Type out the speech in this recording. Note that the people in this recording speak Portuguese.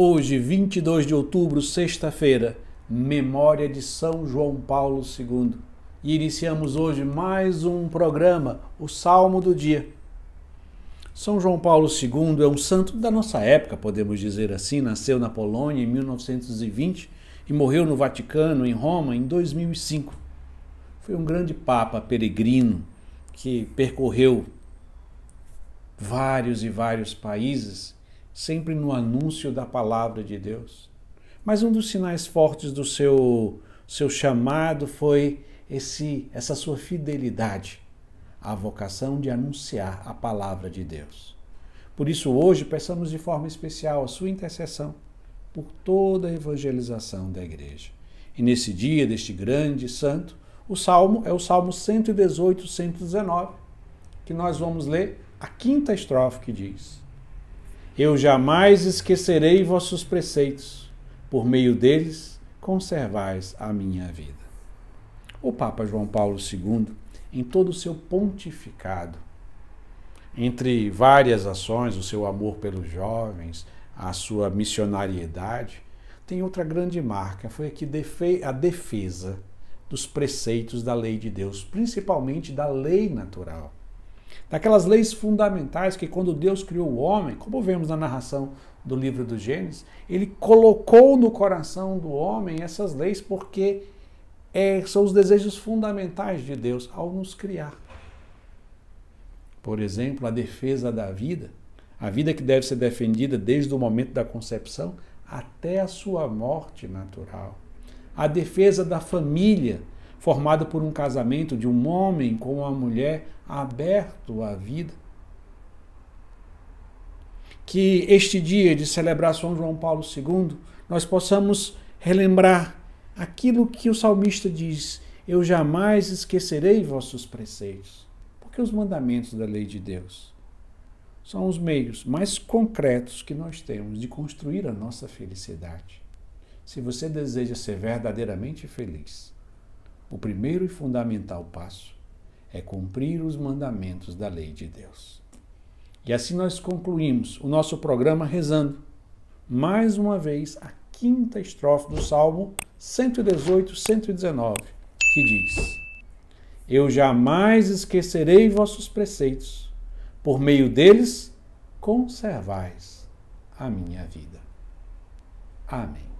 Hoje, 22 de outubro, sexta-feira, memória de São João Paulo II. E iniciamos hoje mais um programa, o Salmo do Dia. São João Paulo II é um santo da nossa época, podemos dizer assim. Nasceu na Polônia em 1920 e morreu no Vaticano, em Roma, em 2005. Foi um grande papa peregrino que percorreu vários e vários países sempre no anúncio da palavra de Deus. Mas um dos sinais fortes do seu, seu chamado foi esse, essa sua fidelidade à vocação de anunciar a palavra de Deus. Por isso, hoje, peçamos de forma especial a sua intercessão por toda a evangelização da igreja. E nesse dia deste grande santo, o salmo é o Salmo 118, 119, que nós vamos ler a quinta estrofe que diz: eu jamais esquecerei vossos preceitos, por meio deles conservais a minha vida. O Papa João Paulo II, em todo o seu pontificado, entre várias ações, o seu amor pelos jovens, a sua missionariedade, tem outra grande marca, foi aqui a defesa dos preceitos da lei de Deus, principalmente da lei natural daquelas leis fundamentais que quando Deus criou o homem, como vemos na narração do livro do Gênesis, ele colocou no coração do homem essas leis porque é, são os desejos fundamentais de Deus ao nos criar. Por exemplo, a defesa da vida, a vida que deve ser defendida desde o momento da concepção até a sua morte natural. A defesa da família, formado por um casamento de um homem com uma mulher aberto à vida. Que este dia de celebrar São João Paulo II nós possamos relembrar aquilo que o salmista diz: Eu jamais esquecerei vossos preceitos. Porque os mandamentos da lei de Deus são os meios mais concretos que nós temos de construir a nossa felicidade. Se você deseja ser verdadeiramente feliz, o primeiro e fundamental passo é cumprir os mandamentos da lei de Deus. E assim nós concluímos o nosso programa rezando mais uma vez a quinta estrofe do Salmo 118, 119, que diz: Eu jamais esquecerei vossos preceitos, por meio deles conservais a minha vida. Amém.